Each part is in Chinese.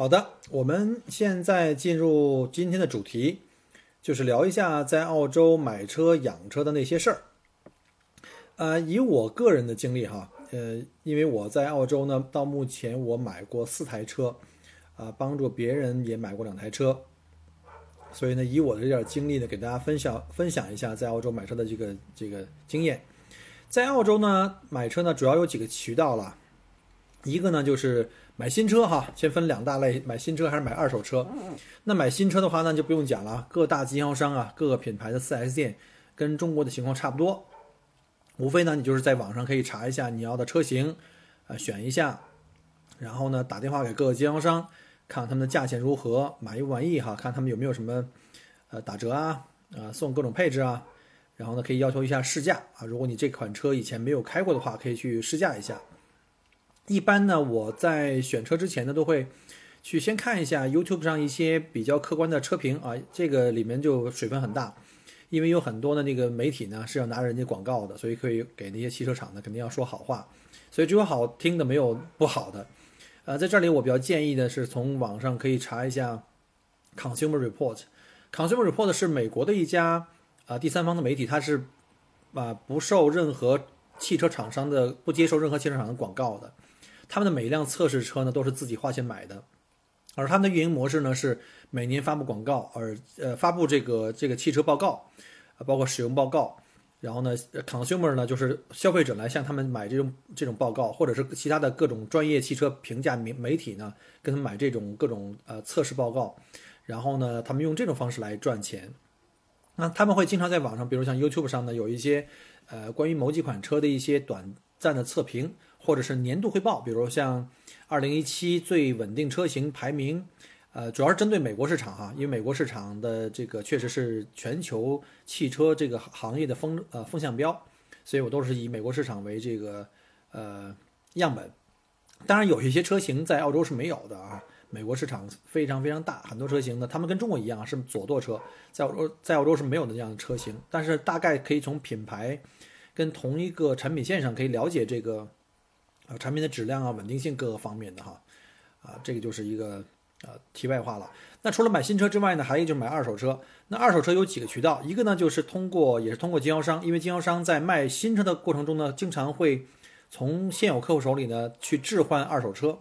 好的，我们现在进入今天的主题，就是聊一下在澳洲买车、养车的那些事儿。呃，以我个人的经历哈，呃，因为我在澳洲呢，到目前我买过四台车，啊，帮助别人也买过两台车，所以呢，以我的这点经历呢，给大家分享分享一下在澳洲买车的这个这个经验。在澳洲呢，买车呢主要有几个渠道了，一个呢就是。买新车哈，先分两大类，买新车还是买二手车。那买新车的话呢，就不用讲了，各大经销商啊，各个品牌的 4S 店，跟中国的情况差不多。无非呢，你就是在网上可以查一下你要的车型，啊，选一下，然后呢，打电话给各个经销商，看他们的价钱如何，满意不满意哈，看他们有没有什么，呃，打折啊，啊，送各种配置啊，然后呢，可以要求一下试驾啊，如果你这款车以前没有开过的话，可以去试驾一下。一般呢，我在选车之前呢，都会去先看一下 YouTube 上一些比较客观的车评啊，这个里面就水分很大，因为有很多的那个媒体呢是要拿人家广告的，所以可以给那些汽车厂呢肯定要说好话，所以只有好听的没有不好的。呃，在这里我比较建议的是从网上可以查一下 Consumer Report，Consumer Report 是美国的一家啊第三方的媒体，它是啊不受任何汽车厂商的不接受任何汽车厂的广告的。他们的每一辆测试车呢，都是自己花钱买的，而他们的运营模式呢，是每年发布广告，而呃发布这个这个汽车报告，啊包括使用报告，然后呢，consumer 呢就是消费者来向他们买这种这种报告，或者是其他的各种专业汽车评价媒媒体呢，跟他们买这种各种呃测试报告，然后呢，他们用这种方式来赚钱。那他们会经常在网上，比如像 YouTube 上呢，有一些呃关于某几款车的一些短暂的测评。或者是年度汇报，比如像2017最稳定车型排名，呃，主要是针对美国市场哈，因为美国市场的这个确实是全球汽车这个行业的风呃风向标，所以我都是以美国市场为这个呃样本。当然，有一些车型在澳洲是没有的啊，美国市场非常非常大，很多车型呢，他们跟中国一样是左舵车，在澳洲在澳洲是没有的这样的车型，但是大概可以从品牌跟同一个产品线上可以了解这个。啊，产品的质量啊、稳定性各个方面的哈，啊，这个就是一个呃题外话了。那除了买新车之外呢，还有就是买二手车。那二手车有几个渠道，一个呢就是通过也是通过经销商，因为经销商在卖新车的过程中呢，经常会从现有客户手里呢去置换二手车。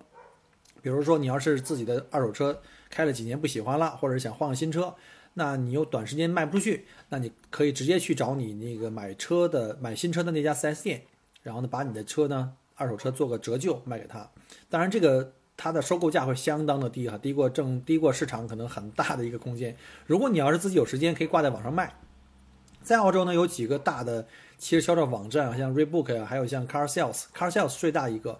比如说你要是自己的二手车开了几年不喜欢了，或者想换个新车，那你又短时间卖不出去，那你可以直接去找你那个买车的买新车的那家 4S 店，然后呢把你的车呢。二手车做个折旧卖给他，当然这个它的收购价会相当的低哈，低过正低过市场可能很大的一个空间。如果你要是自己有时间，可以挂在网上卖。在澳洲呢，有几个大的汽车销售网站，像 Rebook 啊，还有像 Car Sales，Car Sales 最大一个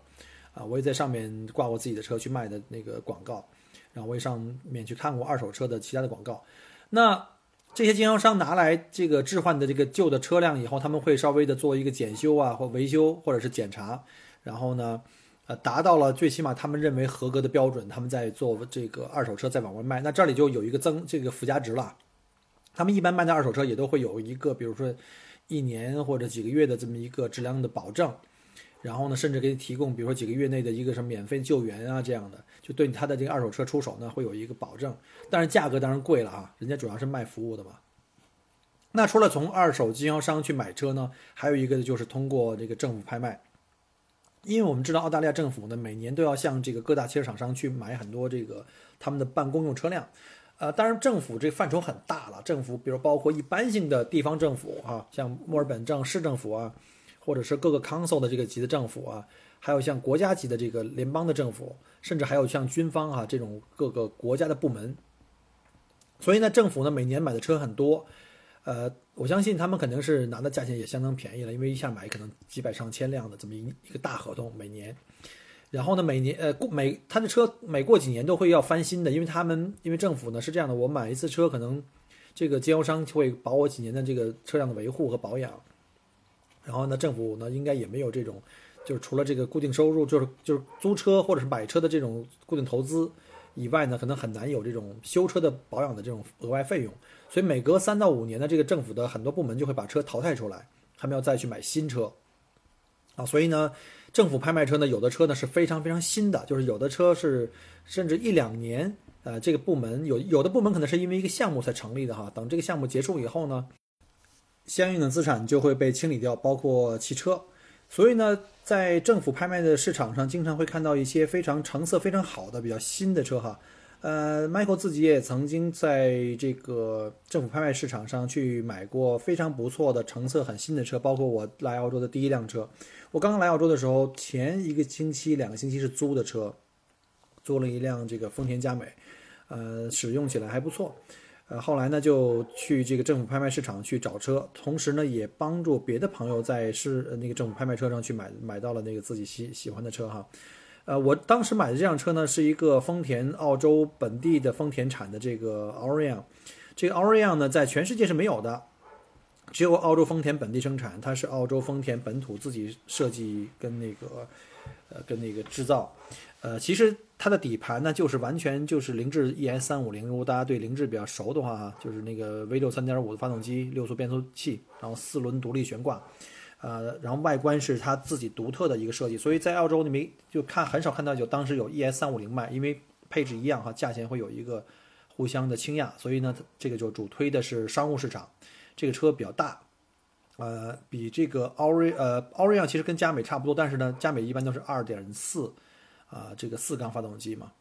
啊，我也在上面挂过自己的车去卖的那个广告，然后我也上面去看过二手车的其他的广告。那这些经销商拿来这个置换的这个旧的车辆以后，他们会稍微的做一个检修啊，或维修，或者是检查。然后呢，呃，达到了最起码他们认为合格的标准，他们在做这个二手车再往外卖，那这里就有一个增这个附加值了。他们一般卖的二手车也都会有一个，比如说一年或者几个月的这么一个质量的保证，然后呢，甚至给你提供，比如说几个月内的一个什么免费救援啊这样的，就对他的这个二手车出手呢会有一个保证，但是价格当然贵了啊，人家主要是卖服务的嘛。那除了从二手经销商去买车呢，还有一个就是通过这个政府拍卖。因为我们知道澳大利亚政府呢，每年都要向这个各大汽车厂商去买很多这个他们的办公用车辆，呃，当然政府这范畴很大了，政府比如包括一般性的地方政府啊，像墨尔本镇市政府啊，或者是各个 council 的这个级的政府啊，还有像国家级的这个联邦的政府，甚至还有像军方啊这种各个国家的部门，所以呢，政府呢每年买的车很多，呃，我相信他们肯定是拿的价钱也相当便宜了，因为一下买可能几百上千辆的这么一一个大合同，每年。然后呢，每年呃过每他的车每过几年都会要翻新的，因为他们因为政府呢是这样的，我买一次车可能这个经销商会保我几年的这个车辆的维护和保养。然后呢，政府呢应该也没有这种，就是除了这个固定收入，就是就是租车或者是买车的这种固定投资以外呢，可能很难有这种修车的保养的这种额外费用。所以每隔三到五年呢，这个政府的很多部门就会把车淘汰出来，他们要再去买新车啊。所以呢。政府拍卖车呢，有的车呢是非常非常新的，就是有的车是甚至一两年，呃，这个部门有有的部门可能是因为一个项目才成立的哈。等这个项目结束以后呢，相应的资产就会被清理掉，包括汽车。所以呢，在政府拍卖的市场上，经常会看到一些非常成色非常好的、比较新的车哈。呃，Michael 自己也曾经在这个政府拍卖市场上去买过非常不错的成色很新的车，包括我来澳洲的第一辆车。我刚刚来澳洲的时候，前一个星期、两个星期是租的车，租了一辆这个丰田佳美，呃，使用起来还不错。呃，后来呢就去这个政府拍卖市场去找车，同时呢也帮助别的朋友在市那个政府拍卖车上去买买到了那个自己喜喜欢的车哈。呃，我当时买的这辆车呢是一个丰田澳洲本地的丰田产的这个 Orion，这个 Orion 呢在全世界是没有的。只有澳洲丰田本地生产，它是澳洲丰田本土自己设计跟那个，呃，跟那个制造，呃，其实它的底盘呢，就是完全就是凌志 ES 三五零。如果大家对凌志比较熟的话，就是那个 V 六三点五的发动机，六速变速器，然后四轮独立悬挂，呃，然后外观是它自己独特的一个设计。所以在澳洲你没就看很少看到有当时有 ES 三五零卖，因为配置一样哈，价钱会有一个互相的倾轧，所以呢，这个就主推的是商务市场。这个车比较大，呃，比这个奥瑞呃奥瑞 n 其实跟佳美差不多，但是呢，佳美一般都是二点四，啊，这个四缸发动机嘛，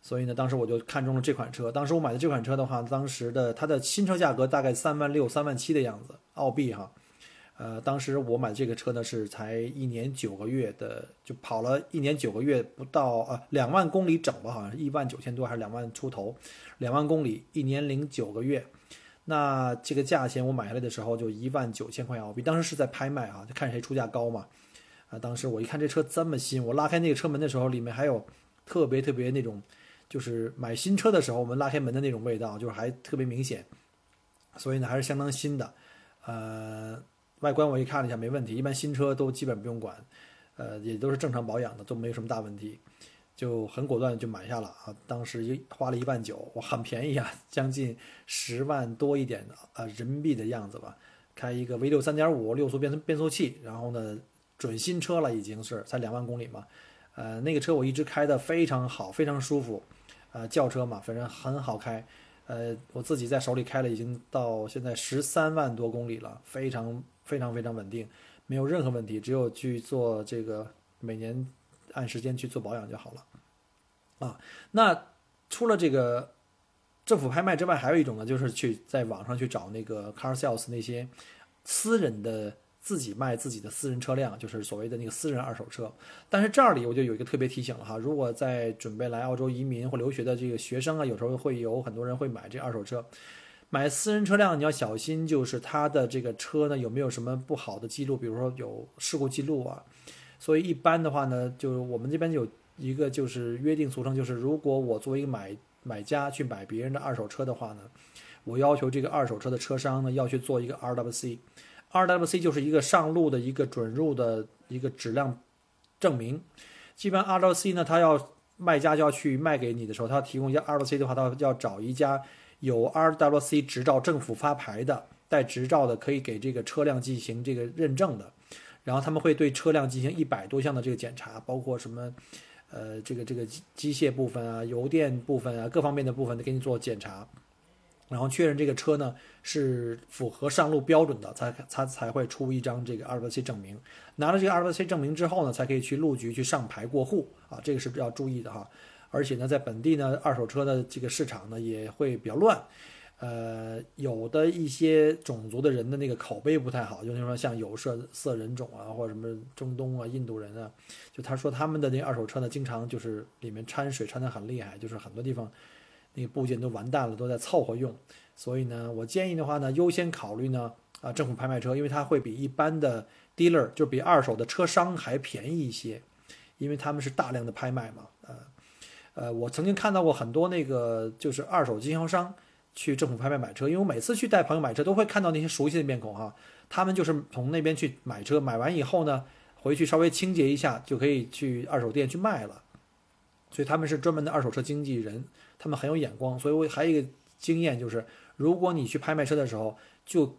所以呢，当时我就看中了这款车。当时我买的这款车的话，当时的它的新车价格大概三万六、三万七的样子，澳币哈。呃，当时我买这个车呢是才一年九个月的，就跑了一年九个月不到啊，两万公里整吧，好像一万九千多还是两万出头，两万公里一年零九个月。那这个价钱我买下来的时候就一万九千块澳币，当时是在拍卖啊，就看谁出价高嘛。啊，当时我一看这车这么新，我拉开那个车门的时候，里面还有特别特别那种，就是买新车的时候我们拉开门的那种味道，就是还特别明显。所以呢，还是相当新的。呃，外观我一看了一下，没问题，一般新车都基本不用管，呃，也都是正常保养的，都没有什么大问题。就很果断就买下了啊！当时一花了一万九，我很便宜啊，将近十万多一点的啊人民币的样子吧。开一个 V 六三点五六速变速变速器，然后呢准新车了，已经是才两万公里嘛。呃，那个车我一直开的非常好，非常舒服。呃，轿车嘛，反正很好开。呃，我自己在手里开了，已经到现在十三万多公里了，非常非常非常稳定，没有任何问题。只有去做这个每年。按时间去做保养就好了，啊，那除了这个政府拍卖之外，还有一种呢，就是去在网上去找那个 car sales 那些私人的自己卖自己的私人车辆，就是所谓的那个私人二手车。但是这里我就有一个特别提醒了哈，如果在准备来澳洲移民或留学的这个学生啊，有时候会有很多人会买这二手车，买私人车辆你要小心，就是他的这个车呢有没有什么不好的记录，比如说有事故记录啊。所以一般的话呢，就是我们这边有一个就是约定俗成，就是如果我作为一个买买家去买别人的二手车的话呢，我要求这个二手车的车商呢要去做一个 RWC RWC 就是一个上路的一个准入的一个质量证明。基本 RWC 呢，他要卖家就要去卖给你的时候，他要提供一下 RWC 的话，他要找一家有 RWC 执照、政府发牌的、带执照的，可以给这个车辆进行这个认证的。然后他们会对车辆进行一百多项的这个检查，包括什么，呃，这个这个机机械部分啊、油电部分啊、各方面的部分都给你做检查，然后确认这个车呢是符合上路标准的，才才才会出一张这个 RWC 证明。拿了这个 RWC 证明之后呢，才可以去路局去上牌过户啊，这个是比较注意的哈。而且呢，在本地呢，二手车的这个市场呢也会比较乱。呃，有的一些种族的人的那个口碑不太好，就是说像有色色人种啊，或者什么中东啊、印度人啊，就他说他们的那二手车呢，经常就是里面掺水掺的很厉害，就是很多地方那个部件都完蛋了，都在凑合用。所以呢，我建议的话呢，优先考虑呢啊，政府拍卖车，因为它会比一般的 dealer 就比二手的车商还便宜一些，因为他们是大量的拍卖嘛，呃，呃，我曾经看到过很多那个就是二手经销商去政府拍卖买车，因为我每次去带朋友买车都会看到那些熟悉的面孔哈，他们就是从那边去买车，买完以后呢，回去稍微清洁一下就可以去二手店去卖了，所以他们是专门的二手车经纪人，他们很有眼光，所以我还有一个经验就是，如果你去拍卖车的时候就。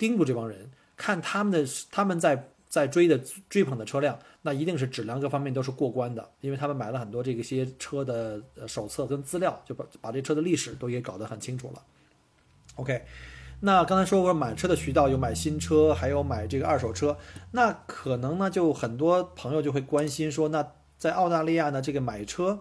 盯住这帮人，看他们的他们在在追的追捧的车辆，那一定是质量各方面都是过关的，因为他们买了很多这个些车的手册跟资料，就把把这车的历史都给搞得很清楚了。OK，那刚才说过买车的渠道有买新车，还有买这个二手车，那可能呢就很多朋友就会关心说，那在澳大利亚呢这个买车。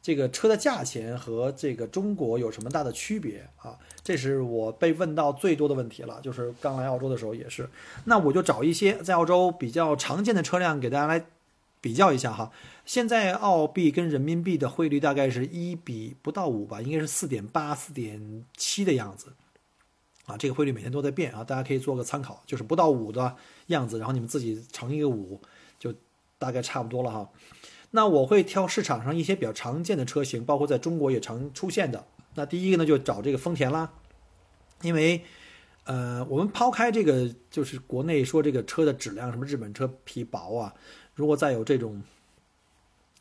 这个车的价钱和这个中国有什么大的区别啊？这是我被问到最多的问题了。就是刚来澳洲的时候也是，那我就找一些在澳洲比较常见的车辆给大家来比较一下哈。现在澳币跟人民币的汇率大概是一比不到五吧，应该是四点八、四点七的样子啊。这个汇率每天都在变啊，大家可以做个参考，就是不到五的样子，然后你们自己乘一个五，就大概差不多了哈。那我会挑市场上一些比较常见的车型，包括在中国也常出现的。那第一个呢，就找这个丰田啦，因为，呃，我们抛开这个，就是国内说这个车的质量，什么日本车皮薄啊，如果再有这种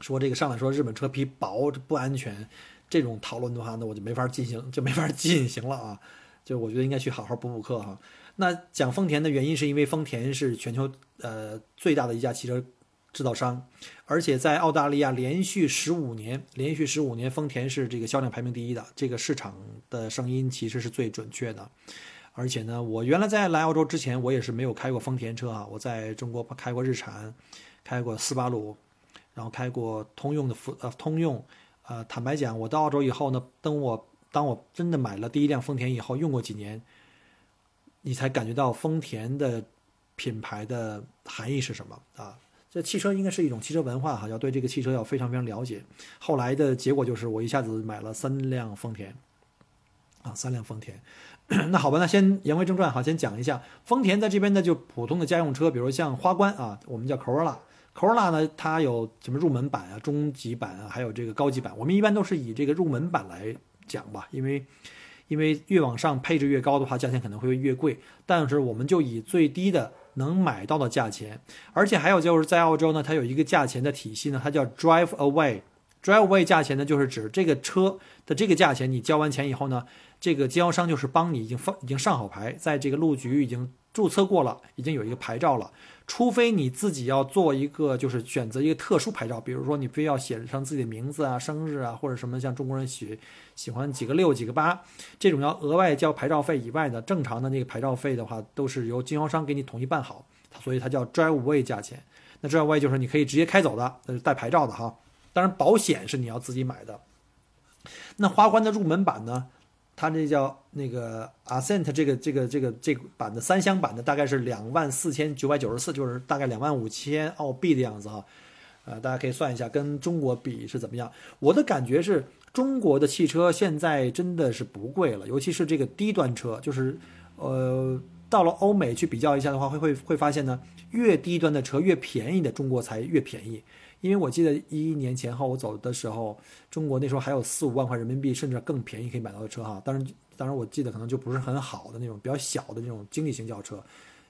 说这个上来说日本车皮薄不安全这种讨论的话，那我就没法进行，就没法进行了啊。就我觉得应该去好好补补课哈。那讲丰田的原因是因为丰田是全球呃最大的一家汽车。制造商，而且在澳大利亚连续十五年，连续十五年，丰田是这个销量排名第一的。这个市场的声音其实是最准确的。而且呢，我原来在来澳洲之前，我也是没有开过丰田车啊。我在中国开过日产，开过斯巴鲁，然后开过通用的福呃通用。呃，坦白讲，我到澳洲以后呢，等我当我真的买了第一辆丰田以后，用过几年，你才感觉到丰田的品牌的含义是什么啊？这汽车应该是一种汽车文化哈，要对这个汽车要非常非常了解。后来的结果就是我一下子买了三辆丰田，啊，三辆丰田。那好吧，那先言归正传哈，先讲一下丰田在这边呢，就普通的家用车，比如像花冠啊，我们叫 Corolla，Corolla 呢它有什么入门版啊、中级版啊，还有这个高级版。我们一般都是以这个入门版来讲吧，因为因为越往上配置越高的话，价钱可能会越贵。但是我们就以最低的。能买到的价钱，而且还有就是在澳洲呢，它有一个价钱的体系呢，它叫 Drive Away。Drive Away 价钱呢，就是指这个车的这个价钱，你交完钱以后呢，这个经销商就是帮你已经放已经上好牌，在这个路局已经注册过了，已经有一个牌照了。除非你自己要做一个，就是选择一个特殊牌照，比如说你非要写上自己的名字啊、生日啊，或者什么像中国人喜喜欢几个六、几个八这种要额外交牌照费以外的，正常的那个牌照费的话，都是由经销商给你统一办好，所以它叫 Drive Away 价钱。那 Drive Away 就是你可以直接开走的，那是带牌照的哈。当然保险是你要自己买的。那花冠的入门版呢？它那叫那个 Ascent，这个这个这个这个版的三厢版的大概是两万四千九百九十四，就是大概两万五千澳币的样子哈，呃，大家可以算一下，跟中国比是怎么样？我的感觉是中国的汽车现在真的是不贵了，尤其是这个低端车，就是呃，到了欧美去比较一下的话，会会会发现呢，越低端的车越便宜的中国才越便宜。因为我记得一一年前后我走的时候，中国那时候还有四五万块人民币，甚至更便宜可以买到的车哈。当然，当然我记得可能就不是很好的那种比较小的那种经济型轿车，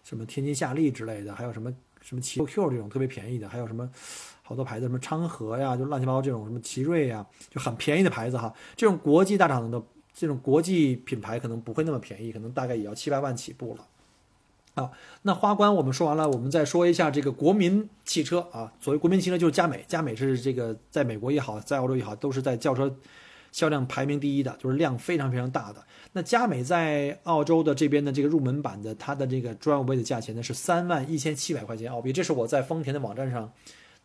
什么天津夏利之类的，还有什么什么奇 Q 这种特别便宜的，还有什么好多牌子，什么昌河呀，就乱七八糟这种什么奇瑞呀，就很便宜的牌子哈。这种国际大厂的这种国际品牌可能不会那么便宜，可能大概也要七八万起步了。啊，那花冠我们说完了，我们再说一下这个国民汽车啊。所谓国民汽车就是佳美，佳美是这个在美国也好，在澳洲也好，都是在轿车销量排名第一的，就是量非常非常大的。那佳美在澳洲的这边的这个入门版的，它的这个专位的价钱呢是三万一千七百块钱澳币，这是我在丰田的网站上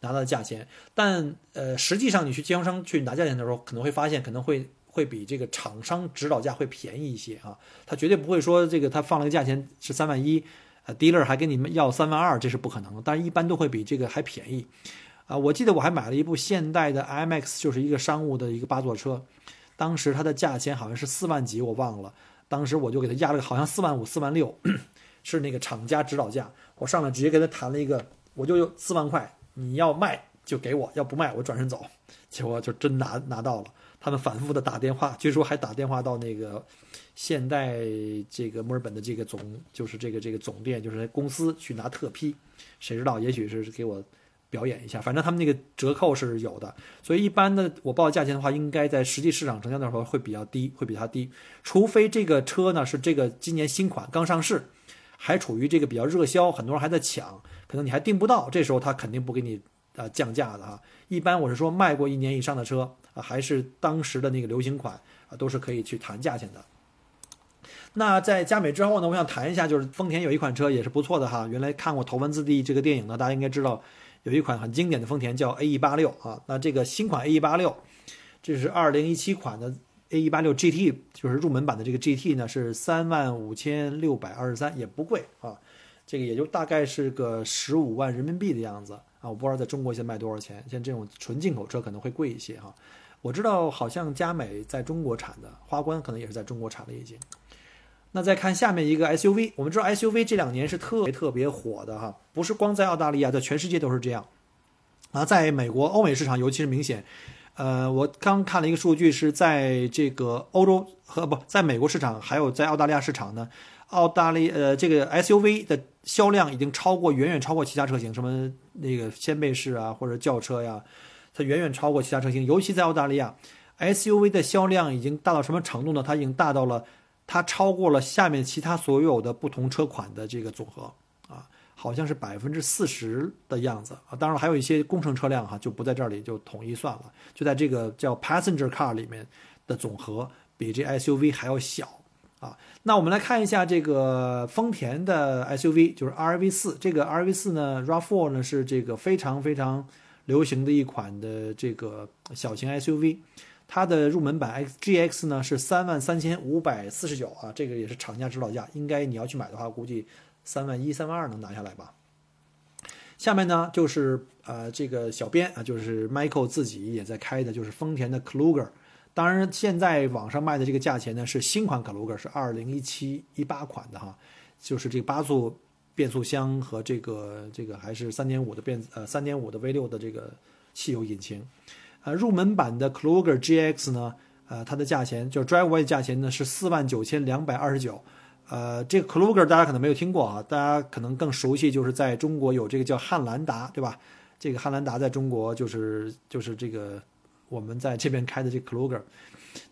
拿到的价钱。但呃，实际上你去经销商去拿价钱的时候，可能会发现可能会会比这个厂商指导价会便宜一些啊。他绝对不会说这个他放了个价钱是三万一。呃，dealer 还跟你们要三万二，这是不可能的。但是一般都会比这个还便宜，啊，我记得我还买了一部现代的 IMAX，就是一个商务的一个八座车，当时它的价钱好像是四万几，我忘了。当时我就给他压了个好像四万五、四万六，是那个厂家指导价。我上来直接跟他谈了一个，我就四万块，你要卖就给我，要不卖我转身走。结果就真拿拿到了。他们反复的打电话，据说还打电话到那个现代这个墨尔本的这个总，就是这个这个总店，就是公司去拿特批。谁知道，也许是给我表演一下，反正他们那个折扣是有的。所以一般的我报价钱的话，应该在实际市场成交的时候会比较低，会比它低。除非这个车呢是这个今年新款刚上市，还处于这个比较热销，很多人还在抢，可能你还订不到，这时候他肯定不给你啊降价的哈。一般我是说卖过一年以上的车。啊，还是当时的那个流行款啊，都是可以去谈价钱的。那在佳美之后呢，我想谈一下，就是丰田有一款车也是不错的哈。原来看过《头文字 D》这个电影呢，大家应该知道有一款很经典的丰田叫 A E 八六啊。那这个新款 A E 八六，这是二零一七款的 A E 八六 G T，就是入门版的这个 G T 呢，是三万五千六百二十三，也不贵啊。这个也就大概是个十五万人民币的样子啊。我不知道在中国现在卖多少钱，像这种纯进口车可能会贵一些哈。我知道，好像佳美在中国产的，花冠可能也是在中国产的已经。那再看下面一个 SUV，我们知道 SUV 这两年是特别特别火的哈，不是光在澳大利亚，在全世界都是这样。啊，在美国、欧美市场尤其是明显。呃，我刚看了一个数据，是在这个欧洲和不在美国市场，还有在澳大利亚市场呢，澳大利呃这个 SUV 的销量已经超过，远远超过其他车型，什么那个掀背式啊，或者轿车呀。它远远超过其他车型，尤其在澳大利亚，SUV 的销量已经大到什么程度呢？它已经大到了，它超过了下面其他所有的不同车款的这个总和啊，好像是百分之四十的样子啊。当然还有一些工程车辆哈，就不在这里就统一算了，就在这个叫 Passenger Car 里面的总和比这 SUV 还要小啊。那我们来看一下这个丰田的 SUV，就是 RV 四，这个 RV 四呢，RAV4 呢是这个非常非常。流行的一款的这个小型 SUV，它的入门版 XGX 呢是三万三千五百四十九啊，这个也是厂家指导价，应该你要去买的话，估计三万一、三万二能拿下来吧。下面呢就是呃这个小编啊，就是 Michael 自己也在开的，就是丰田的 Kluger。当然，现在网上卖的这个价钱呢是新款 Kluger，是二零一七一八款的哈，就是这个八速。变速箱和这个这个还是三点五的变呃三点五的 V 六的这个汽油引擎，呃入门版的 Kluger GX 呢，呃它的价钱就是 Driveway 价钱呢是四万九千两百二十九，呃这个 Kluger 大家可能没有听过啊，大家可能更熟悉就是在中国有这个叫汉兰达对吧？这个汉兰达在中国就是就是这个我们在这边开的这 Kluger，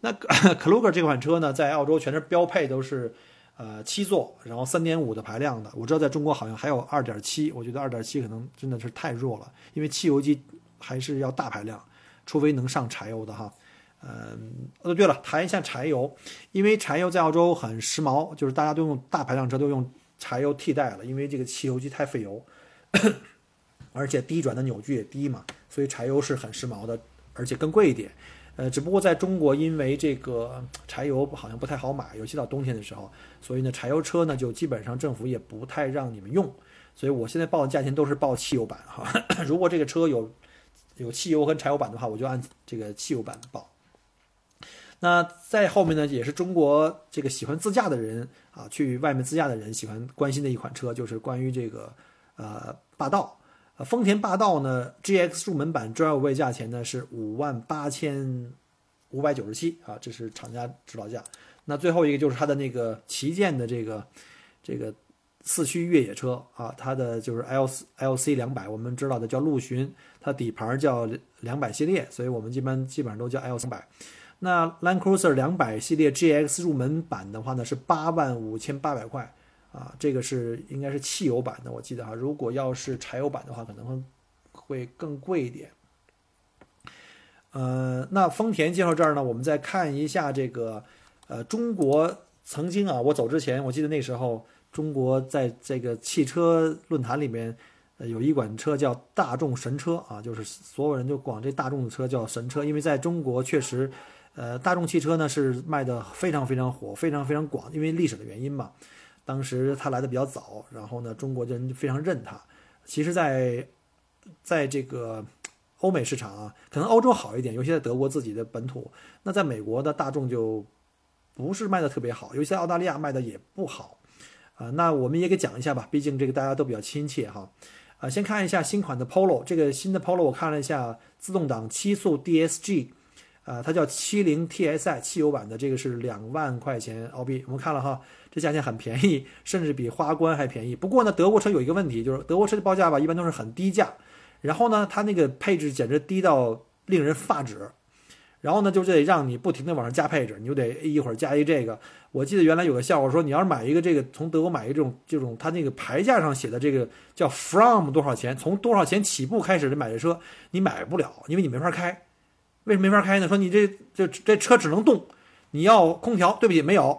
那 Kluger 这款车呢在澳洲全是标配都是。呃，七座，然后三点五的排量的，我知道在中国好像还有二点七，我觉得二点七可能真的是太弱了，因为汽油机还是要大排量，除非能上柴油的哈。嗯，哦对了，谈一下柴油，因为柴油在澳洲很时髦，就是大家都用大排量车都用柴油替代了，因为这个汽油机太费油，而且低转的扭矩也低嘛，所以柴油是很时髦的，而且更贵一点。呃，只不过在中国，因为这个柴油好像不太好买，尤其到冬天的时候，所以呢，柴油车呢就基本上政府也不太让你们用。所以我现在报的价钱都是报汽油版哈。如果这个车有有汽油和柴油版的话，我就按这个汽油版报。那在后面呢，也是中国这个喜欢自驾的人啊，去外面自驾的人喜欢关心的一款车，就是关于这个呃霸道。丰田霸道呢，GX 入门版 Driveway 价钱呢是五万八千五百九十七啊，这是厂家指导价。那最后一个就是它的那个旗舰的这个这个四驱越野车啊，它的就是 L LC 两百，我们知道的叫陆巡，它底盘叫两百系列，所以我们一般基本上都叫 L 三百。那 Land Cruiser 两百系列 GX 入门版的话呢是八万五千八百块。啊，这个是应该是汽油版的，我记得哈。如果要是柴油版的话，可能会会更贵一点。呃，那丰田介绍这儿呢，我们再看一下这个，呃，中国曾经啊，我走之前，我记得那时候中国在这个汽车论坛里面，有一款车叫大众神车啊，就是所有人就管这大众的车叫神车，因为在中国确实，呃，大众汽车呢是卖的非常非常火，非常非常广，因为历史的原因嘛。当时他来的比较早，然后呢，中国人就非常认他。其实，在在这个欧美市场啊，可能欧洲好一点，尤其在德国自己的本土。那在美国的大众就不是卖的特别好，尤其在澳大利亚卖的也不好。啊，那我们也给讲一下吧，毕竟这个大家都比较亲切哈。啊，先看一下新款的 Polo，这个新的 Polo 我看了一下，自动挡七速 DSG，啊，它叫七零 TSI 汽油版的，这个是两万块钱澳币。我们看了哈，这价钱很便宜，甚至比花冠还便宜。不过呢，德国车有一个问题，就是德国车的报价吧，一般都是很低价，然后呢，它那个配置简直低到令人发指。然后呢，就得让你不停的往上加配置，你就得一会儿加一这个。我记得原来有个笑话说，你要是买一个这个从德国买一个这种这种，它那个牌价上写的这个叫 from 多少钱，从多少钱起步开始的买这车，你买不了，因为你没法开。为什么没法开呢？说你这这这车只能动，你要空调，对不起没有，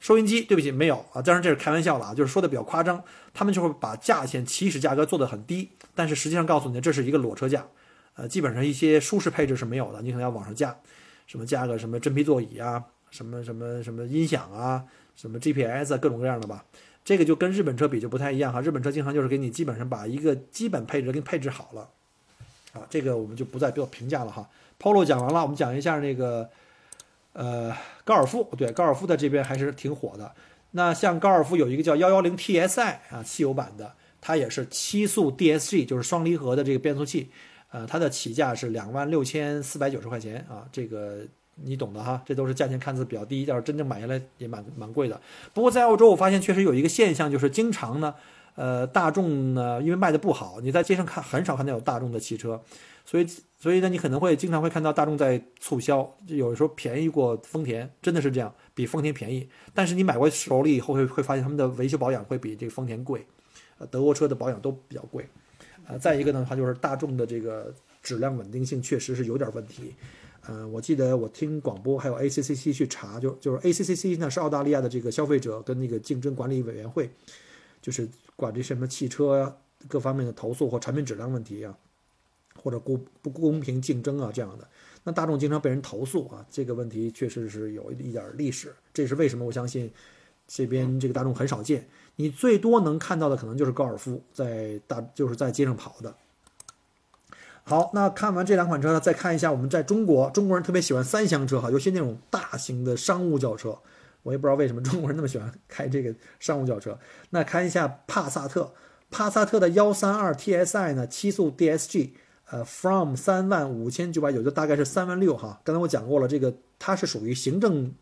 收音机，对不起没有啊。当然这是开玩笑了啊，就是说的比较夸张。他们就会把价钱起始价格做得很低，但是实际上告诉你这是一个裸车价。呃，基本上一些舒适配置是没有的，你可能要往上加，什么加个什么真皮座椅啊，什么什么什么音响啊，什么 GPS 啊，各种各样的吧。这个就跟日本车比就不太一样哈，日本车经常就是给你基本上把一个基本配置给你配置好了，啊，这个我们就不再做评价了哈。Polo 讲完了，我们讲一下那个呃高尔夫，对，高尔夫在这边还是挺火的。那像高尔夫有一个叫幺幺零 TSI 啊，汽油版的，它也是七速 DSG，就是双离合的这个变速器。呃，它的起价是两万六千四百九十块钱啊，这个你懂的哈，这都是价钱看似比较低，但是真正买下来也蛮蛮贵的。不过在澳洲，我发现确实有一个现象，就是经常呢，呃，大众呢因为卖的不好，你在街上看很少看到有大众的汽车，所以所以呢，你可能会经常会看到大众在促销，有时候便宜过丰田，真的是这样，比丰田便宜。但是你买过手里以后会会发现他们的维修保养会比这个丰田贵，呃，德国车的保养都比较贵。啊，再一个呢，它就是大众的这个质量稳定性确实是有点问题。嗯，我记得我听广播还有 ACCC 去查，就就是 ACCC 呢是澳大利亚的这个消费者跟那个竞争管理委员会，就是管这什么汽车各方面的投诉或产品质量问题啊，或者公不公平竞争啊这样的。那大众经常被人投诉啊，这个问题确实是有一点历史。这是为什么？我相信这边这个大众很少见。你最多能看到的可能就是高尔夫在大就是在街上跑的。好，那看完这两款车呢，再看一下我们在中国，中国人特别喜欢三厢车哈，尤其那种大型的商务轿车。我也不知道为什么中国人那么喜欢开这个商务轿车。那看一下帕萨特，帕萨特的幺三二 TSI 呢，七速 DSG，呃，from 三万五千九百九，就大概是三万六哈。刚才我讲过了，这个它是属于行政。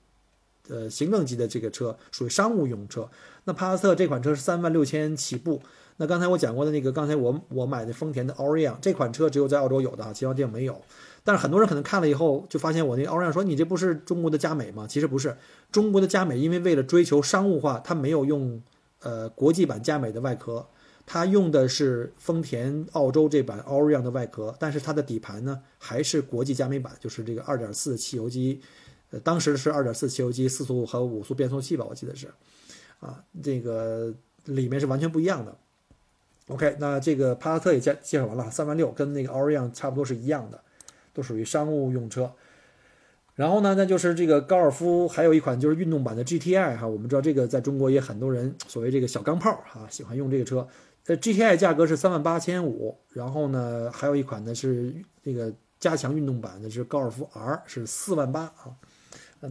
呃，行政级的这个车属于商务用车。那帕萨特这款车是三万六千起步。那刚才我讲过的那个，刚才我我买的丰田的 Orion 这款车只有在澳洲有的哈，其他地方没有。但是很多人可能看了以后就发现我那 Orion 说你这不是中国的佳美吗？其实不是，中国的佳美因为为了追求商务化，它没有用呃国际版佳美的外壳，它用的是丰田澳洲这版 Orion 的外壳，但是它的底盘呢还是国际佳美版，就是这个二点四汽油机。呃当时是二点四汽油机，四速和五速变速器吧，我记得是，啊，这个里面是完全不一样的。OK，那这个帕萨特也介介绍完了，三万六跟那个 Orion 差不多是一样的，都属于商务用车。然后呢，那就是这个高尔夫，还有一款就是运动版的 GTI 哈，我们知道这个在中国也很多人所谓这个小钢炮哈，喜欢用这个车。呃，GTI 价格是三万八千五，然后呢，还有一款呢是那个加强运动版的，是高尔夫 R，是四万八啊。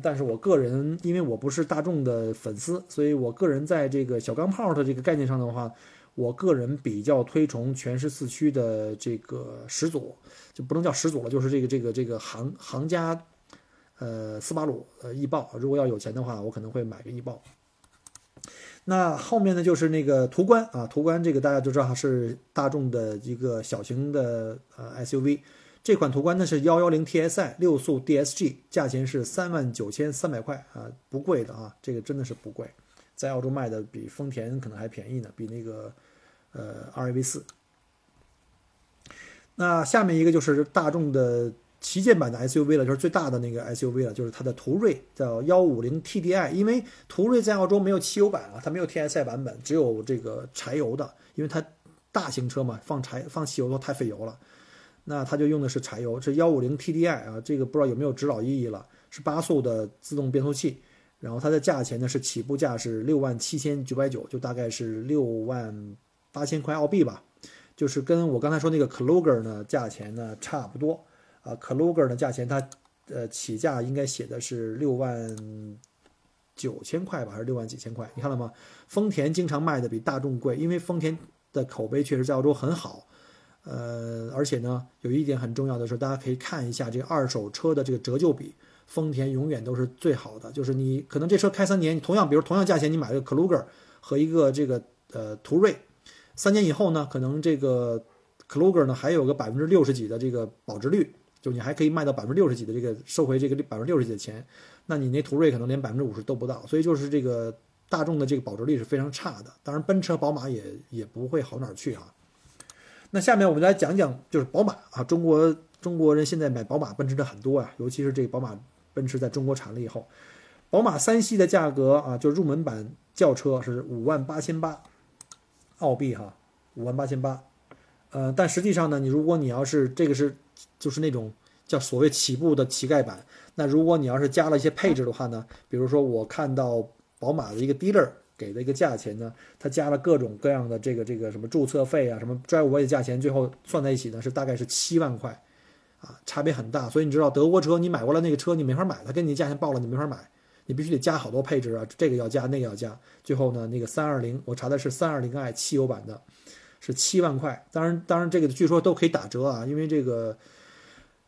但是我个人，因为我不是大众的粉丝，所以我个人在这个小钢炮的这个概念上的话，我个人比较推崇全时四驱的这个始祖，就不能叫始祖了，就是这个这个这个行行家，呃，斯巴鲁呃翼豹。如果要有钱的话，我可能会买个翼豹。那后面呢，就是那个途观啊，途观这个大家都知道是大众的一个小型的呃 SUV。这款途观呢是幺幺零 TSI 六速 DSG，价钱是三万九千三百块啊，不贵的啊，这个真的是不贵，在澳洲卖的比丰田可能还便宜呢，比那个呃 RAV 四。那下面一个就是大众的旗舰版的 SUV 了，就是最大的那个 SUV 了，就是它的途锐，叫幺五零 TDI。因为途锐在澳洲没有汽油版啊，它没有 TSI 版本，只有这个柴油的，因为它大型车嘛，放柴放汽油都太费油了。那它就用的是柴油，是幺五零 TDI 啊，这个不知道有没有指导意义了，是八速的自动变速器，然后它的价钱呢是起步价是六万七千九百九，就大概是六万八千块澳币吧，就是跟我刚才说那个 Kluger 呢价钱呢差不多啊，Kluger 的价钱它呃起价应该写的是六万九千块吧，还是六万几千块？你看了吗？丰田经常卖的比大众贵，因为丰田的口碑确实在澳洲很好。呃，而且呢，有一点很重要的是，大家可以看一下这个二手车的这个折旧比，丰田永远都是最好的。就是你可能这车开三年，你同样比如同样价钱，你买个 Kluger 和一个这个呃途锐，三年以后呢，可能这个 Kluger 呢还有个百分之六十几的这个保值率，就你还可以卖到百分之六十几的这个收回这个百分之六十几的钱。那你那途锐可能连百分之五十都不到，所以就是这个大众的这个保值率是非常差的。当然，奔驰、宝马也也不会好哪儿去啊。那下面我们来讲讲，就是宝马啊，中国中国人现在买宝马、奔驰的很多啊，尤其是这个宝马、奔驰在中国产了以后，宝马三系的价格啊，就入门版轿车是五万八千八澳币哈，五万八千八。呃，但实际上呢，你如果你要是这个是就是那种叫所谓起步的乞丐版。那如果你要是加了一些配置的话呢？比如说我看到宝马的一个 dealer 给的一个价钱呢，他加了各种各样的这个这个什么注册费啊，什么 drive away 的价钱，最后算在一起呢是大概是七万块，啊，差别很大。所以你知道德国车你买过来那个车你没法买，他跟你价钱报了你没法买，你必须得加好多配置啊，这个要加那个要加。最后呢，那个三二零我查的是三二零 i 汽油版的，是七万块。当然当然这个据说都可以打折啊，因为这个。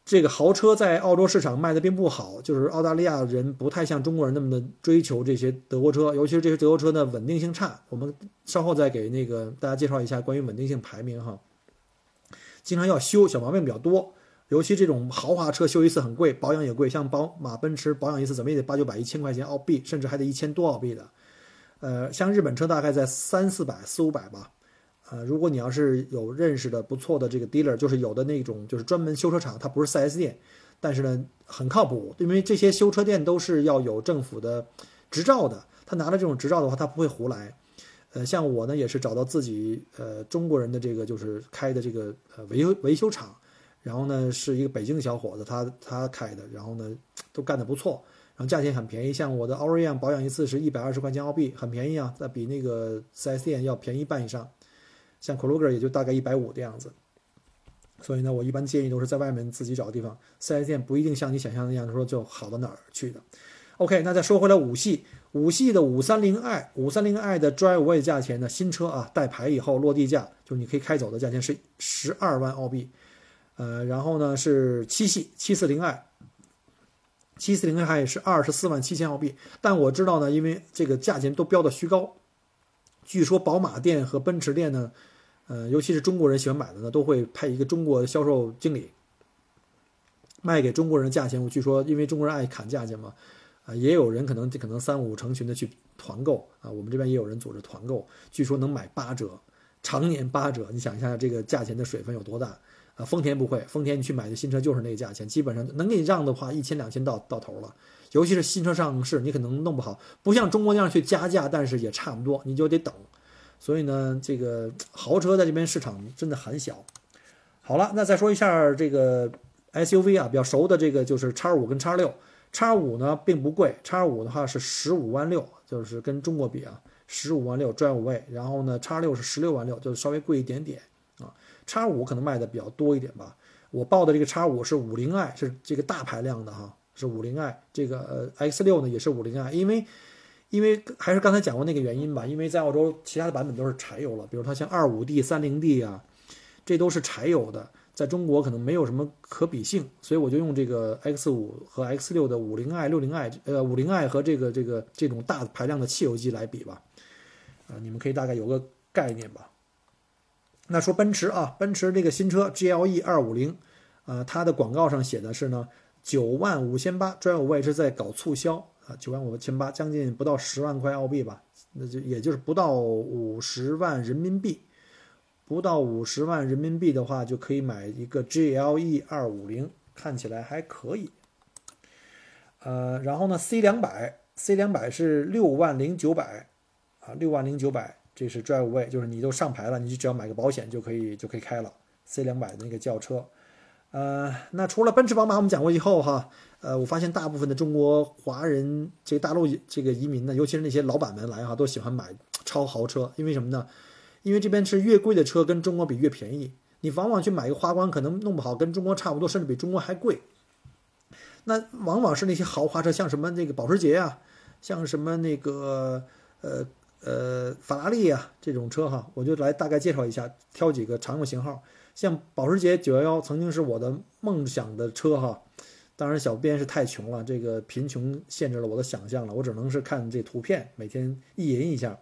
这个豪车在澳洲市场卖的并不好，就是澳大利亚人不太像中国人那么的追求这些德国车，尤其是这些德国车的稳定性差。我们稍后再给那个大家介绍一下关于稳定性排名哈。经常要修，小毛病比较多，尤其这种豪华车修一次很贵，保养也贵，像宝马、奔驰保养一次怎么也得八九百、一千块钱澳币，甚至还得一千多澳币的。呃，像日本车大概在三四百、四五百吧。呃，如果你要是有认识的不错的这个 dealer，就是有的那种就是专门修车厂，它不是 4S 店，但是呢很靠谱，因为这些修车店都是要有政府的执照的，他拿了这种执照的话，他不会胡来。呃，像我呢也是找到自己呃中国人的这个就是开的这个呃维修维修厂，然后呢是一个北京的小伙子，他他开的，然后呢都干得不错，然后价钱很便宜，像我的 a u r i o n 保养一次是一百二十块钱澳币，很便宜啊，那比那个 4S 店要便宜一半以上。像 Kluger 也就大概一百五的样子，所以呢，我一般建议都是在外面自己找地方。四 S 店不一定像你想象那样说就好到哪儿去的。OK，那再说回来，五系五系的五三零 i 五三零 i 的 driveway 价钱呢？新车啊，带牌以后落地价就是你可以开走的价钱是十二万澳币。呃，然后呢是七系七四零 i 七四零 i 是二十四万七千澳币。但我知道呢，因为这个价钱都标的虚高，据说宝马店和奔驰店呢。呃，尤其是中国人喜欢买的呢，都会派一个中国销售经理卖给中国人价钱。我据说，因为中国人爱砍价钱嘛，啊，也有人可能可能三五成群的去团购啊。我们这边也有人组织团购，据说能买八折，常年八折。你想一下，这个价钱的水分有多大啊？丰田不会，丰田你去买的新车就是那个价钱，基本上能给你让的话，一千两千到到头了。尤其是新车上市，你可能弄不好，不像中国那样去加价，但是也差不多，你就得等。所以呢，这个豪车在这边市场真的很小。好了，那再说一下这个 SUV 啊，比较熟的这个就是叉五跟叉六。叉五呢并不贵，叉五的话是十五万六，就是跟中国比啊，十五万六专五位。然后呢，叉六是十六万六，就稍微贵一点点。叉五可能卖的比较多一点吧。我报的这个叉五是五零 i，是这个大排量的哈，是五零 i。这个呃 X 六呢也是五零 i，因为。因为还是刚才讲过那个原因吧，因为在澳洲其他的版本都是柴油了，比如它像二五 D、三零 D 啊，这都是柴油的，在中国可能没有什么可比性，所以我就用这个 X 五和 X 六的五零 i、六零 i，呃，五零 i 和这个这个这种大排量的汽油机来比吧，啊，你们可以大概有个概念吧。那说奔驰啊，奔驰这个新车 GLE 二五零，啊，它的广告上写的是呢九万五千八，专有位是在搞促销。啊，九万五千八，将近不到十万块澳币吧，那就也就是不到五十万人民币，不到五十万人民币的话，就可以买一个 GLE 二五零，看起来还可以。呃，然后呢，C 两百，C 两百是六万零九百，啊，六万零九百，这是 Drive Way，就是你都上牌了，你就只要买个保险就可以就可以开了 C 两百的那个轿车。呃，那除了奔驰、宝马，我们讲过以后哈。呃，我发现大部分的中国华人，这个大陆这个移民呢，尤其是那些老板们来哈，都喜欢买超豪车，因为什么呢？因为这边是越贵的车跟中国比越便宜，你往往去买一个花冠，可能弄不好跟中国差不多，甚至比中国还贵。那往往是那些豪华车，像什么那个保时捷啊，像什么那个呃呃法拉利啊这种车哈，我就来大概介绍一下，挑几个常用型号。像保时捷911曾经是我的梦想的车哈，当然小编是太穷了，这个贫穷限制了我的想象了，我只能是看这图片，每天意淫一下。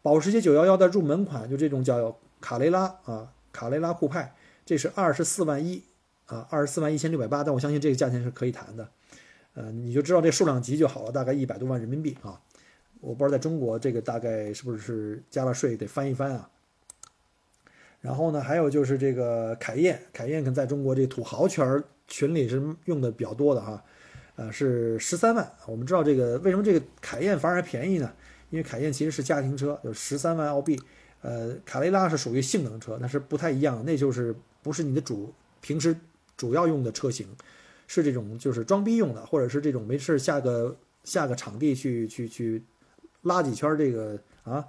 保时捷911的入门款就这种叫卡雷拉啊，卡雷拉酷派，这是二十四万一啊，二十四万一千六百八，但我相信这个价钱是可以谈的，呃，你就知道这数量级就好了，大概一百多万人民币啊，我不知道在中国这个大概是不是加了税得翻一翻啊。然后呢，还有就是这个凯宴，凯宴可能在中国这土豪圈群里是用的比较多的哈，呃，是十三万。我们知道这个为什么这个凯宴反而还便宜呢？因为凯宴其实是家庭车，就十三万澳币。呃，卡雷拉是属于性能车，那是不太一样，那就是不是你的主平时主要用的车型，是这种就是装逼用的，或者是这种没事下个下个场地去去去拉几圈这个啊，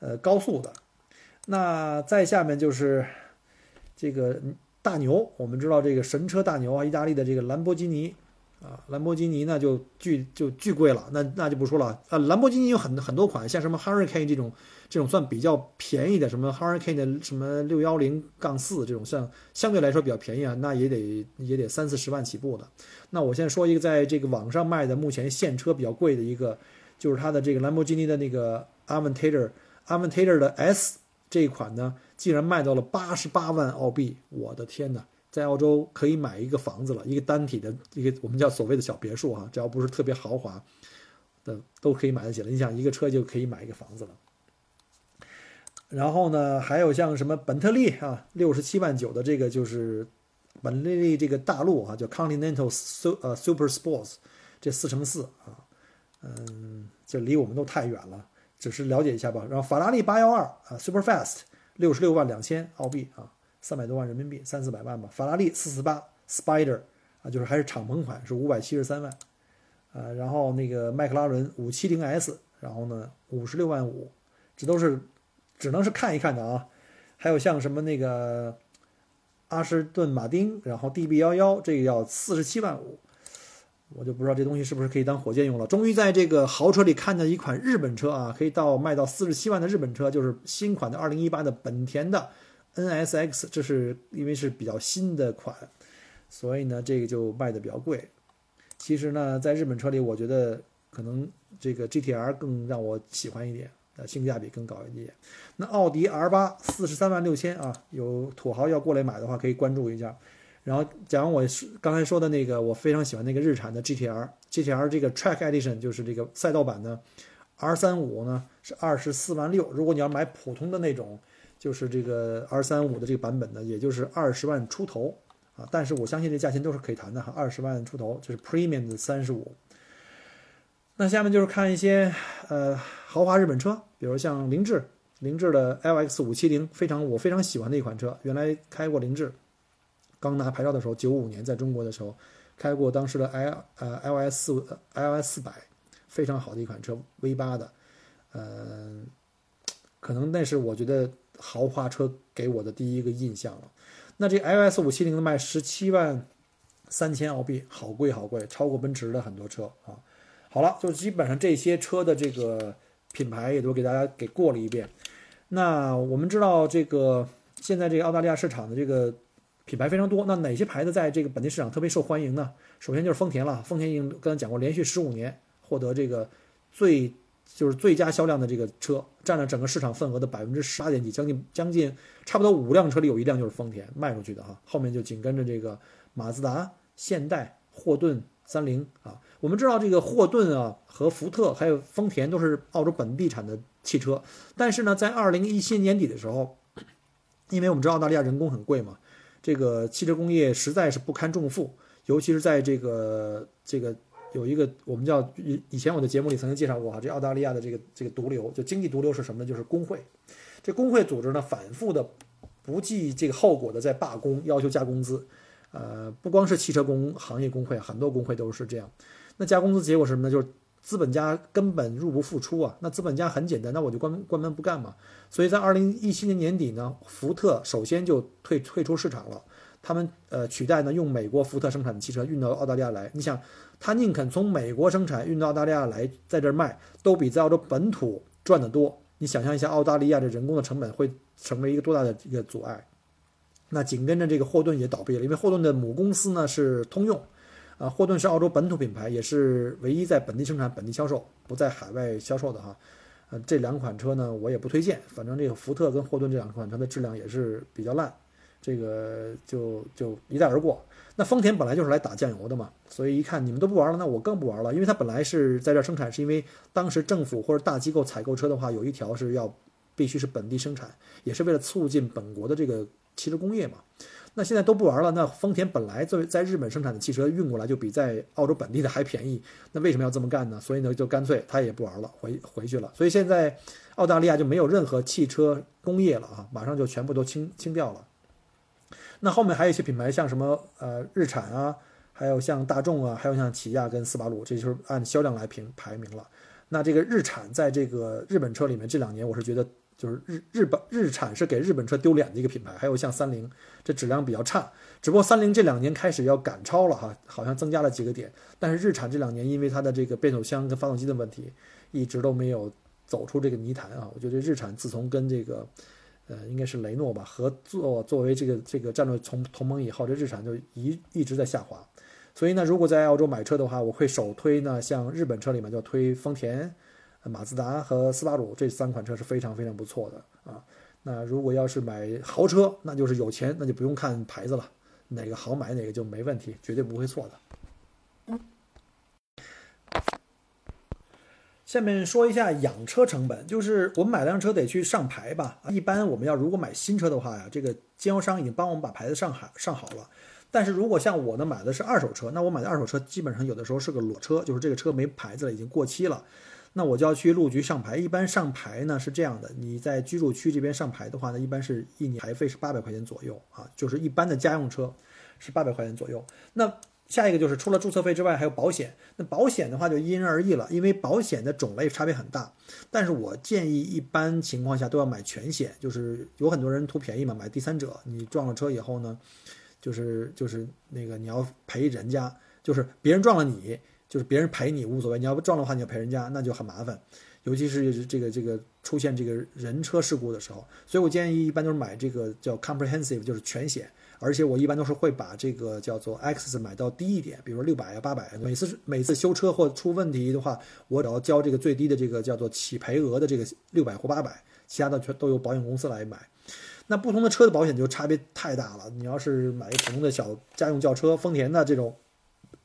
呃，高速的。那再下面就是这个大牛，我们知道这个神车大牛啊，意大利的这个兰博基尼啊，兰博基尼呢就巨就巨贵了，那那就不说了啊。兰博基尼有很很多款，像什么 Hurricane 这种这种算比较便宜的，什么 Hurricane 的什么六幺零杠四这种，像相对来说比较便宜啊，那也得也得三四十万起步的。那我先说一个，在这个网上卖的目前现车比较贵的一个，就是它的这个兰博基尼的那个 Aventador，Aventador 的 S。这一款呢，竟然卖到了八十八万澳币！我的天哪，在澳洲可以买一个房子了，一个单体的一个我们叫所谓的小别墅哈，只要不是特别豪华的，都可以买得起了。你想一个车就可以买一个房子了。然后呢，还有像什么本特利啊，六十七万九的这个就是本特利这个大陆啊，叫 Continental Su 呃 Super Sports，这四乘四啊，嗯，这离我们都太远了。只是了解一下吧。然后法拉利八幺二啊，Super Fast，六十六万两千澳币啊，三百多万人民币，三四百万吧。法拉利四四八 Spider 啊，就是还是敞篷款，是五百七十三万。呃，然后那个迈克拉伦五七零 S，然后呢五十六万五，这都是只能是看一看的啊。还有像什么那个阿什顿马丁，然后 DB 幺幺，这个要四十七万五。我就不知道这东西是不是可以当火箭用了。终于在这个豪车里看见一款日本车啊，可以到卖到四十七万的日本车，就是新款的二零一八的本田的 NSX。这是因为是比较新的款，所以呢这个就卖的比较贵。其实呢，在日本车里，我觉得可能这个 GTR 更让我喜欢一点，呃，性价比更高一点。那奥迪 R 八四十三万六千啊，有土豪要过来买的话，可以关注一下。然后讲我刚才说的那个，我非常喜欢那个日产的 GTR，GTR 这个 Track Edition 就是这个赛道版的 R 三五呢是二十四万六，如果你要买普通的那种，就是这个 R 三五的这个版本呢，也就是二十万出头啊。但是我相信这价钱都是可以谈的哈，二十万出头就是 Premium 的三十五。那下面就是看一些呃豪华日本车，比如像凌志，凌志的 LX 五七零，非常我非常喜欢的一款车，原来开过凌志。刚拿牌照的时候，九五年在中国的时候，开过当时的 L 呃 L S 四 L S 四百，非常好的一款车，V 八的，嗯，可能那是我觉得豪华车给我的第一个印象了。那这 L S 五七零卖十七万三千澳币，好贵好贵，超过奔驰的很多车啊。好了，就基本上这些车的这个品牌也都给大家给过了一遍。那我们知道这个现在这个澳大利亚市场的这个。品牌非常多，那哪些牌子在这个本地市场特别受欢迎呢？首先就是丰田了，丰田已经刚才讲过，连续十五年获得这个最就是最佳销量的这个车，占了整个市场份额的百分之十八点几，将近将近差不多五辆车里有一辆就是丰田卖出去的哈，后面就紧跟着这个马自达、现代、霍顿、三菱啊。我们知道这个霍顿啊和福特还有丰田都是澳洲本地产的汽车，但是呢，在二零一七年底的时候，因为我们知道澳大利亚人工很贵嘛。这个汽车工业实在是不堪重负，尤其是在这个这个有一个我们叫以以前我的节目里曾经介绍过哈，这澳大利亚的这个这个毒瘤，就经济毒瘤是什么呢？就是工会。这工会组织呢，反复的不计这个后果的在罢工，要求加工资。呃，不光是汽车工行业工会，很多工会都是这样。那加工资结果是什么呢？就是资本家根本入不敷出啊。那资本家很简单，那我就关关门不干嘛。所以在二零一七年年底呢，福特首先就退退出市场了。他们呃取代呢用美国福特生产的汽车运到澳大利亚来。你想，他宁肯从美国生产运到澳大利亚来，在这儿卖，都比在澳洲本土赚得多。你想象一下，澳大利亚的人工的成本会成为一个多大的一个阻碍？那紧跟着这个霍顿也倒闭了，因为霍顿的母公司呢是通用，啊，霍顿是澳洲本土品牌，也是唯一在本地生产、本地销售，不在海外销售的哈。呃，这两款车呢我也不推荐，反正这个福特跟霍顿这两款车的质量也是比较烂，这个就就一带而过。那丰田本来就是来打酱油的嘛，所以一看你们都不玩了，那我更不玩了，因为它本来是在这生产，是因为当时政府或者大机构采购车的话，有一条是要必须是本地生产，也是为了促进本国的这个。汽车工业嘛，那现在都不玩了。那丰田本来作为在日本生产的汽车运过来就比在澳洲本地的还便宜，那为什么要这么干呢？所以呢，就干脆他也不玩了，回回去了。所以现在澳大利亚就没有任何汽车工业了啊，马上就全部都清清掉了。那后面还有一些品牌，像什么呃日产啊，还有像大众啊，还有像起亚跟斯巴鲁，这就是按销量来评排名了。那这个日产在这个日本车里面这两年，我是觉得。就是日日本日产是给日本车丢脸的一个品牌，还有像三菱，这质量比较差。只不过三菱这两年开始要赶超了哈，好像增加了几个点。但是日产这两年因为它的这个变速箱跟发动机的问题，一直都没有走出这个泥潭啊。我觉得日产自从跟这个，呃，应该是雷诺吧合作作为这个这个战略从同盟以后，这日产就一一直在下滑。所以呢，如果在澳洲买车的话，我会首推呢，像日本车里面就推丰田。马自达和斯巴鲁这三款车是非常非常不错的啊。那如果要是买豪车，那就是有钱，那就不用看牌子了，哪个好买哪个就没问题，绝对不会错的。下面说一下养车成本，就是我们买辆车得去上牌吧。一般我们要如果买新车的话呀，这个经销商已经帮我们把牌子上好上好了。但是如果像我呢买的是二手车，那我买的二手车基本上有的时候是个裸车，就是这个车没牌子了，已经过期了。那我就要去路局上牌。一般上牌呢是这样的，你在居住区这边上牌的话呢，一般是一年牌费是八百块钱左右啊，就是一般的家用车是八百块钱左右。那下一个就是除了注册费之外，还有保险。那保险的话就因人而异了，因为保险的种类差别很大。但是我建议一般情况下都要买全险，就是有很多人图便宜嘛，买第三者。你撞了车以后呢，就是就是那个你要赔人家，就是别人撞了你。就是别人赔你无所谓，你要不撞的话，你要赔人家，那就很麻烦。尤其是这个这个出现这个人车事故的时候，所以我建议一般都是买这个叫 comprehensive，就是全险。而且我一般都是会把这个叫做 X 买到低一点，比如说六百啊、八百。每次每次修车或出问题的话，我只要交这个最低的这个叫做起赔额的这个六百或八百，其他的全都由保险公司来买。那不同的车的保险就差别太大了。你要是买一普通的小家用轿车，丰田的这种。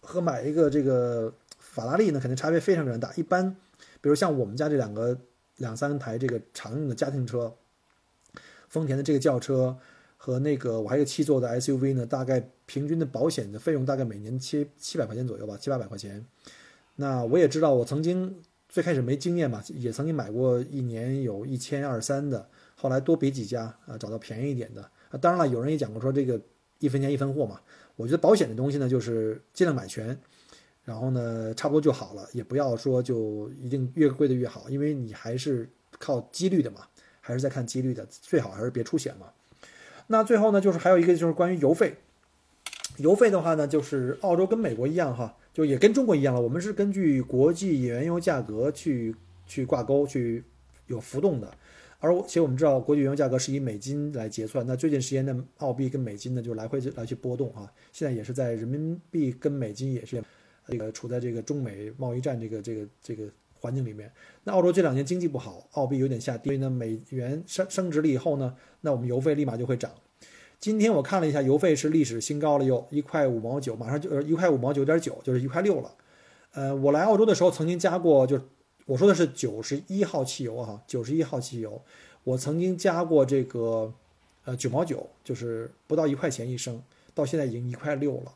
和买一个这个法拉利呢，肯定差别非常非常大。一般，比如像我们家这两个两三台这个常用的家庭车，丰田的这个轿车和那个我还有七座的 SUV 呢，大概平均的保险的费用大概每年七七百块钱左右吧，七八百块钱。那我也知道，我曾经最开始没经验嘛，也曾经买过一年有一千二三的，后来多比几家啊，找到便宜一点的。啊，当然了，有人也讲过说这个一分钱一分货嘛。我觉得保险的东西呢，就是尽量买全，然后呢，差不多就好了，也不要说就一定越贵的越好，因为你还是靠几率的嘛，还是在看几率的，最好还是别出险嘛。那最后呢，就是还有一个就是关于油费，油费的话呢，就是澳洲跟美国一样哈，就也跟中国一样了，我们是根据国际原油价格去去挂钩，去有浮动的。而其实我们知道，国际原油价格是以美金来结算。那最近时间的澳币跟美金呢，就来回来去波动啊。现在也是在人民币跟美金也是这个处在这个中美贸易战这个这个这个环境里面。那澳洲这两年经济不好，澳币有点下跌，所以呢，美元升升值了以后呢，那我们油费立马就会涨。今天我看了一下，油费是历史新高了，又一块五毛九，马上就呃一块五毛九点九，就是一块六了。呃，我来澳洲的时候曾经加过，就。我说的是九十一号汽油哈，九十一号汽油，我曾经加过这个，呃九毛九，就是不到一块钱一升，到现在已经一块六了。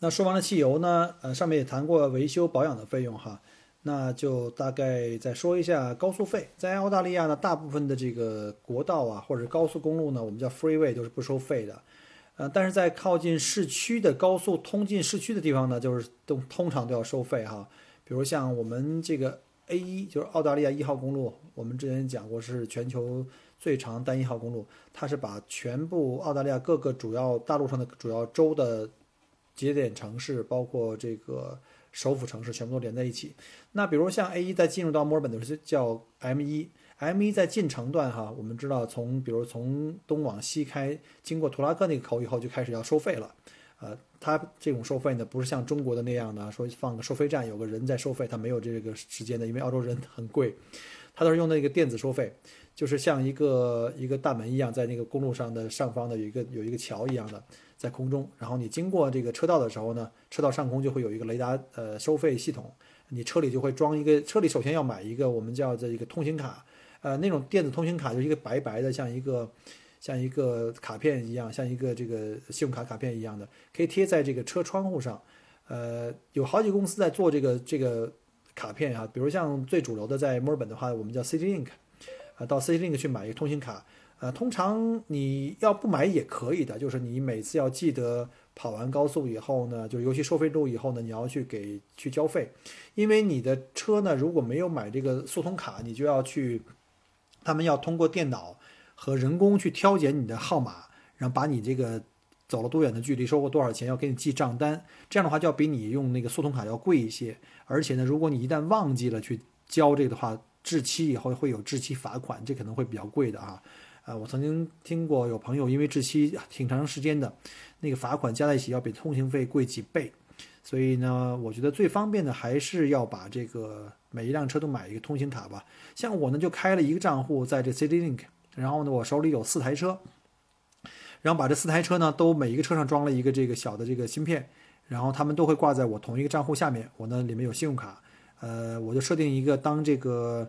那说完了汽油呢，呃上面也谈过维修保养的费用哈，那就大概再说一下高速费。在澳大利亚呢，大部分的这个国道啊或者高速公路呢，我们叫 freeway 都是不收费的，呃但是在靠近市区的高速通进市区的地方呢，就是都通常都要收费哈。比如像我们这个 A 一，就是澳大利亚一号公路，我们之前讲过是全球最长单一号公路，它是把全部澳大利亚各个主要大陆上的主要州的节点城市，包括这个首府城市，全部都连在一起。那比如像 A 一在进入到墨尔本的时候叫 M 一，M 一在进城段哈，我们知道从比如从东往西开，经过图拉克那个口以后就开始要收费了。呃，它这种收费呢，不是像中国的那样的，说放个收费站，有个人在收费，它没有这个时间的，因为澳洲人很贵，它都是用那个电子收费，就是像一个一个大门一样，在那个公路上的上方的有一个有一个桥一样的在空中，然后你经过这个车道的时候呢，车道上空就会有一个雷达呃收费系统，你车里就会装一个，车里首先要买一个我们叫这一个通行卡，呃，那种电子通行卡就是一个白白的，像一个。像一个卡片一样，像一个这个信用卡卡片一样的，可以贴在这个车窗户上。呃，有好几个公司在做这个这个卡片啊，比如像最主流的在墨尔本的话，我们叫 CityLink，啊，到 CityLink 去买一个通行卡。呃，通常你要不买也可以的，就是你每次要记得跑完高速以后呢，就是尤其收费路以后呢，你要去给去交费，因为你的车呢如果没有买这个速通卡，你就要去，他们要通过电脑。和人工去挑拣你的号码，然后把你这个走了多远的距离，收过多少钱，要给你记账单。这样的话就要比你用那个速通卡要贵一些。而且呢，如果你一旦忘记了去交这个的话，滞期以后会有滞期罚款，这可能会比较贵的啊。呃，我曾经听过有朋友因为滞期挺长时间的，那个罚款加在一起要比通行费贵几倍。所以呢，我觉得最方便的还是要把这个每一辆车都买一个通行卡吧。像我呢，就开了一个账户在这 CityLink。然后呢，我手里有四台车，然后把这四台车呢，都每一个车上装了一个这个小的这个芯片，然后他们都会挂在我同一个账户下面。我呢里面有信用卡，呃，我就设定一个，当这个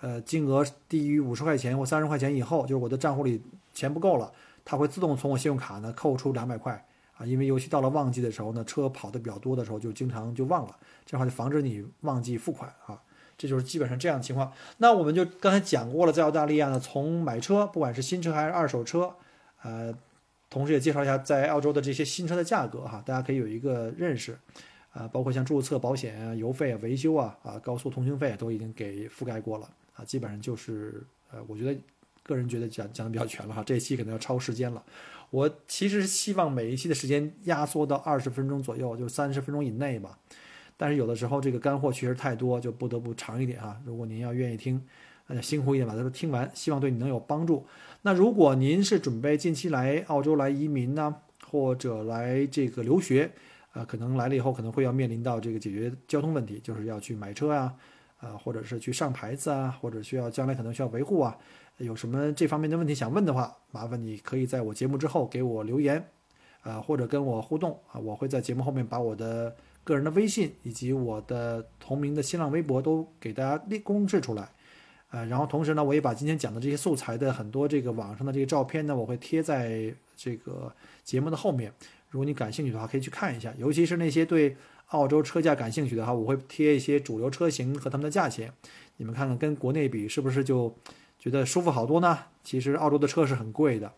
呃金额低于五十块钱或三十块钱以后，就是我的账户里钱不够了，它会自动从我信用卡呢扣出两百块啊。因为尤其到了旺季的时候呢，车跑的比较多的时候，就经常就忘了，这样话就防止你忘记付款啊。这就是基本上这样的情况。那我们就刚才讲过了，在澳大利亚呢，从买车，不管是新车还是二手车，呃，同时也介绍一下在澳洲的这些新车的价格哈，大家可以有一个认识。啊，包括像注册、保险啊、油费啊、维修啊、啊高速通行费都已经给覆盖过了啊，基本上就是呃，我觉得个人觉得讲讲的比较全了哈。这一期可能要超时间了，我其实希望每一期的时间压缩到二十分钟左右，就三十分钟以内吧。但是有的时候这个干货确实太多，就不得不长一点啊。如果您要愿意听，那就辛苦一点把它都听完，希望对你能有帮助。那如果您是准备近期来澳洲来移民呢，或者来这个留学，啊，可能来了以后可能会要面临到这个解决交通问题，就是要去买车啊，啊，或者是去上牌子啊，或者需要将来可能需要维护啊，有什么这方面的问题想问的话，麻烦你可以在我节目之后给我留言，啊，或者跟我互动啊，我会在节目后面把我的。个人的微信以及我的同名的新浪微博都给大家列公示出来，呃，然后同时呢，我也把今天讲的这些素材的很多这个网上的这个照片呢，我会贴在这个节目的后面。如果你感兴趣的话，可以去看一下，尤其是那些对澳洲车价感兴趣的话，我会贴一些主流车型和他们的价钱，你们看看跟国内比是不是就觉得舒服好多呢？其实澳洲的车是很贵的，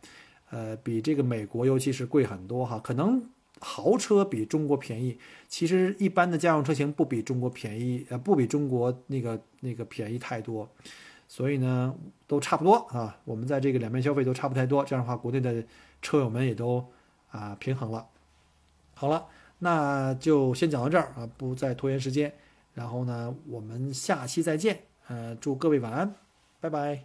呃，比这个美国尤其是贵很多哈，可能。豪车比中国便宜，其实一般的家用车型不比中国便宜，呃，不比中国那个那个便宜太多，所以呢，都差不多啊。我们在这个两边消费都差不太多，这样的话，国内的车友们也都啊平衡了。好了，那就先讲到这儿啊，不再拖延时间。然后呢，我们下期再见，呃，祝各位晚安，拜拜。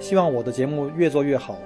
希望我的节目越做越好。